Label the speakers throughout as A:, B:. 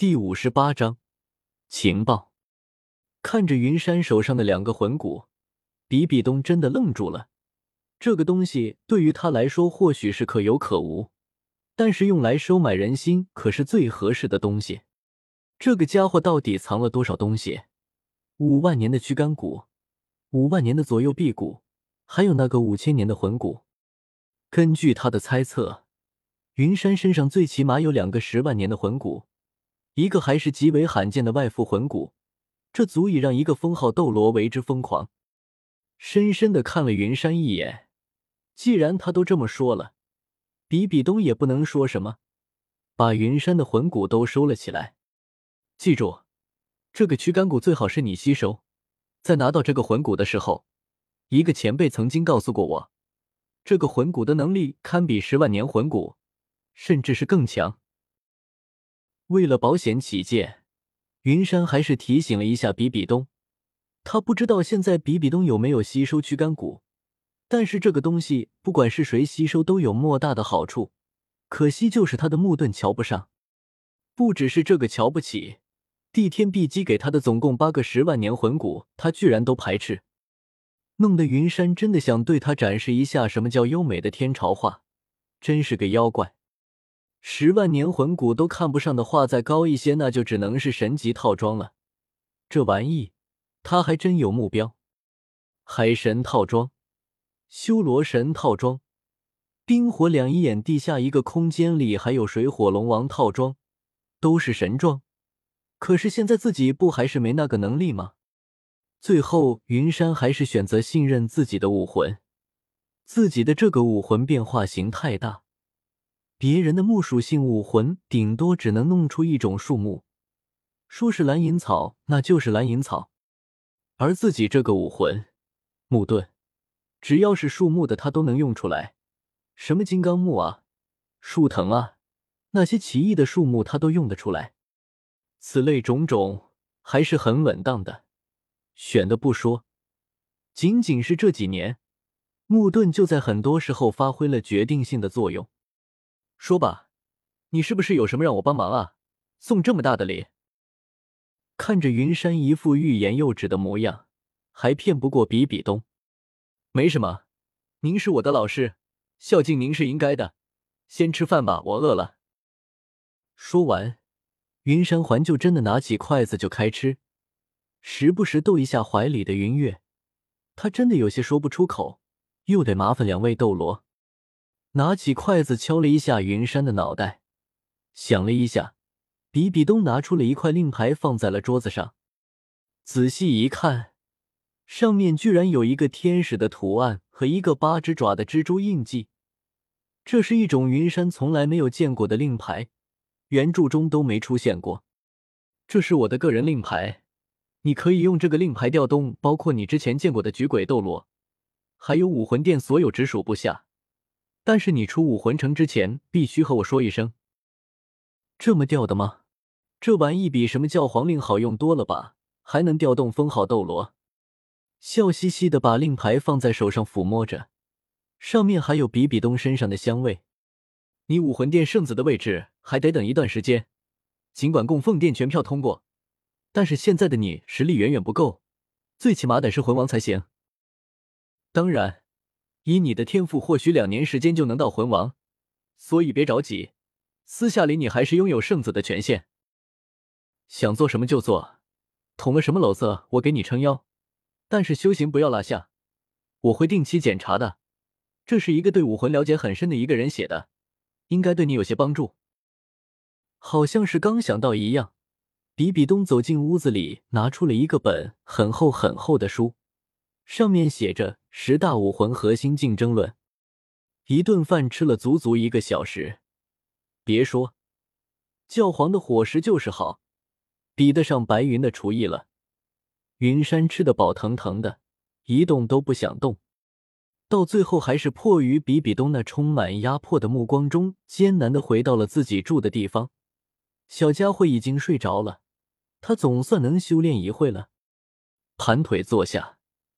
A: 第五十八章情报。看着云山手上的两个魂骨，比比东真的愣住了。这个东西对于他来说或许是可有可无，但是用来收买人心可是最合适的东西。这个家伙到底藏了多少东西？五万年的躯干骨，五万年的左右臂骨，还有那个五千年的魂骨。根据他的猜测，云山身上最起码有两个十万年的魂骨。一个还是极为罕见的外附魂骨，这足以让一个封号斗罗为之疯狂。深深的看了云山一眼，既然他都这么说了，比比东也不能说什么，把云山的魂骨都收了起来。记住，这个躯干骨最好是你吸收。在拿到这个魂骨的时候，一个前辈曾经告诉过我，这个魂骨的能力堪比十万年魂骨，甚至是更强。为了保险起见，云山还是提醒了一下比比东。他不知道现在比比东有没有吸收躯干骨，但是这个东西不管是谁吸收都有莫大的好处。可惜就是他的木盾瞧不上，不只是这个瞧不起，帝天碧姬给他的总共八个十万年魂骨，他居然都排斥，弄得云山真的想对他展示一下什么叫优美的天朝画，真是个妖怪。十万年魂骨都看不上的话，再高一些，那就只能是神级套装了。这玩意，他还真有目标：海神套装、修罗神套装、冰火两仪眼地下一个空间里还有水火龙王套装，都是神装。可是现在自己不还是没那个能力吗？最后，云山还是选择信任自己的武魂，自己的这个武魂变化型太大。别人的木属性武魂顶多只能弄出一种树木，说是蓝银草，那就是蓝银草。而自己这个武魂木盾，只要是树木的，他都能用出来。什么金刚木啊、树藤啊，那些奇异的树木他都用得出来。此类种种还是很稳当的。选的不说，仅仅是这几年，木盾就在很多时候发挥了决定性的作用。说吧，你是不是有什么让我帮忙啊？送这么大的礼。看着云山一副欲言又止的模样，还骗不过比比东。没什么，您是我的老师，孝敬您是应该的。先吃饭吧，我饿了。说完，云山环就真的拿起筷子就开吃，时不时逗一下怀里的云月。他真的有些说不出口，又得麻烦两位斗罗。拿起筷子敲了一下云山的脑袋，想了一下，比比东拿出了一块令牌放在了桌子上。仔细一看，上面居然有一个天使的图案和一个八只爪的蜘蛛印记。这是一种云山从来没有见过的令牌，原著中都没出现过。这是我的个人令牌，你可以用这个令牌调动包括你之前见过的菊鬼斗罗，还有武魂殿所有直属部下。但是你出武魂城之前，必须和我说一声。这么吊的吗？这玩意比什么教皇令好用多了吧？还能调动封号斗罗。笑嘻嘻的把令牌放在手上抚摸着，上面还有比比东身上的香味。你武魂殿圣子的位置还得等一段时间。尽管供奉殿全票通过，但是现在的你实力远远不够，最起码得是魂王才行。当然。以你的天赋，或许两年时间就能到魂王，所以别着急。私下里，你还是拥有圣子的权限，想做什么就做，捅了什么篓子，我给你撑腰。但是修行不要落下，我会定期检查的。这是一个对武魂了解很深的一个人写的，应该对你有些帮助。好像是刚想到一样，比比东走进屋子里，拿出了一个本很厚很厚的书。上面写着《十大武魂核心竞争论》，一顿饭吃了足足一个小时。别说，教皇的伙食就是好，比得上白云的厨艺了。云山吃的饱腾腾的，一动都不想动，到最后还是迫于比比东那充满压迫的目光中，艰难的回到了自己住的地方。小家伙已经睡着了，他总算能修炼一会了，盘腿坐下。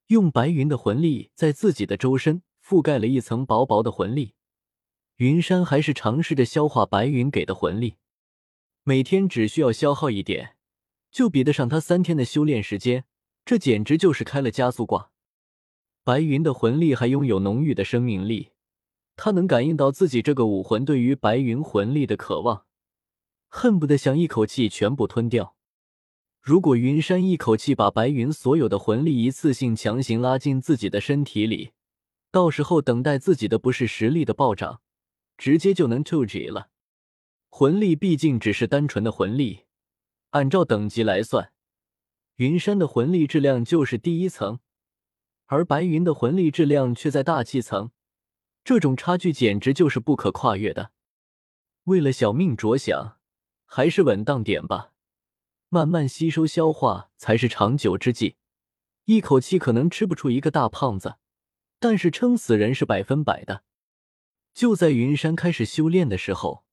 A: 用白云的魂力在自己的周身覆盖了一层薄薄的魂力，云山还是尝试着消化白云给的魂力。每天只需要消耗一点，就比得上他三天的修炼时间，这简直就是开了加速挂。白云的魂力还拥有浓郁的生命力，他能感应到自己这个武魂对于白云魂力的渴望，恨不得想一口气全部吞掉。如果云山一口气把白云所有的魂力一次性强行拉进自己的身体里，到时候等待自己的不是实力的暴涨，直接就能 two G 了。魂力毕竟只是单纯的魂力，按照等级来算，云山的魂力质量就是第一层，而白云的魂力质量却在大气层，这种差距简直就是不可跨越的。为了小命着想，还是稳当点吧。慢慢吸收消化才是长久之计。一口气可能吃不出一个大胖子，但是撑死人是百分百的。就在云山开始修炼的时候，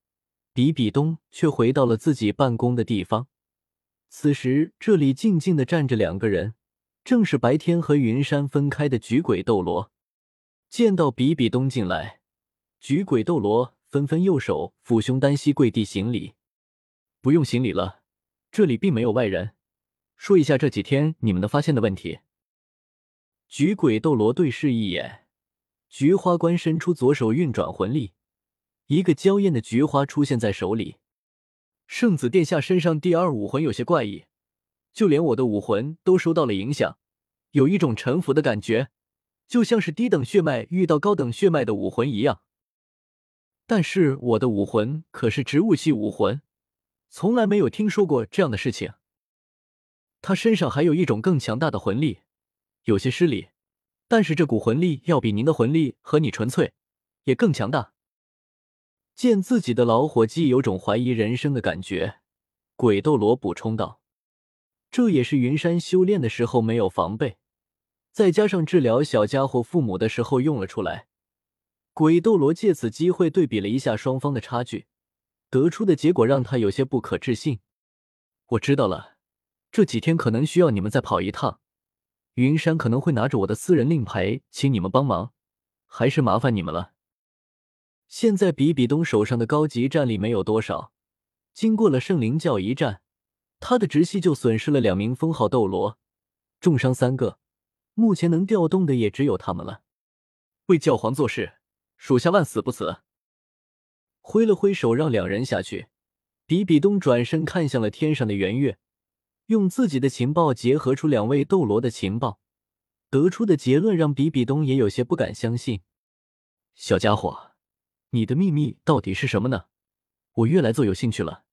A: 比比东却回到了自己办公的地方。此时这里静静的站着两个人，正是白天和云山分开的菊鬼斗罗。见到比比东进来，菊鬼斗罗纷纷右手抚胸，单膝跪地行礼。不用行礼了。这里并没有外人，说一下这几天你们的发现的问题。菊鬼斗罗对视一眼，菊花关伸出左手运转魂力，一个娇艳的菊花出现在手里。圣子殿下身上第二武魂有些怪异，就连我的武魂都受到了影响，有一种臣服的感觉，就像是低等血脉遇到高等血脉的武魂一样。但是我的武魂可是植物系武魂。从来没有听说过这样的事情。他身上还有一种更强大的魂力，有些失礼，但是这股魂力要比您的魂力和你纯粹，也更强大。见自己的老伙计有种怀疑人生的感觉，鬼斗罗补充道：“这也是云山修炼的时候没有防备，再加上治疗小家伙父母的时候用了出来。”鬼斗罗借此机会对比了一下双方的差距。得出的结果让他有些不可置信。我知道了，这几天可能需要你们再跑一趟，云山可能会拿着我的私人令牌，请你们帮忙，还是麻烦你们了。现在比比东手上的高级战力没有多少，经过了圣灵教一战，他的直系就损失了两名封号斗罗，重伤三个，目前能调动的也只有他们了。为教皇做事，属下万死不辞。挥了挥手，让两人下去。比比东转身看向了天上的圆月，用自己的情报结合出两位斗罗的情报，得出的结论让比比东也有些不敢相信。小家伙，你的秘密到底是什么呢？我越来越有兴趣了。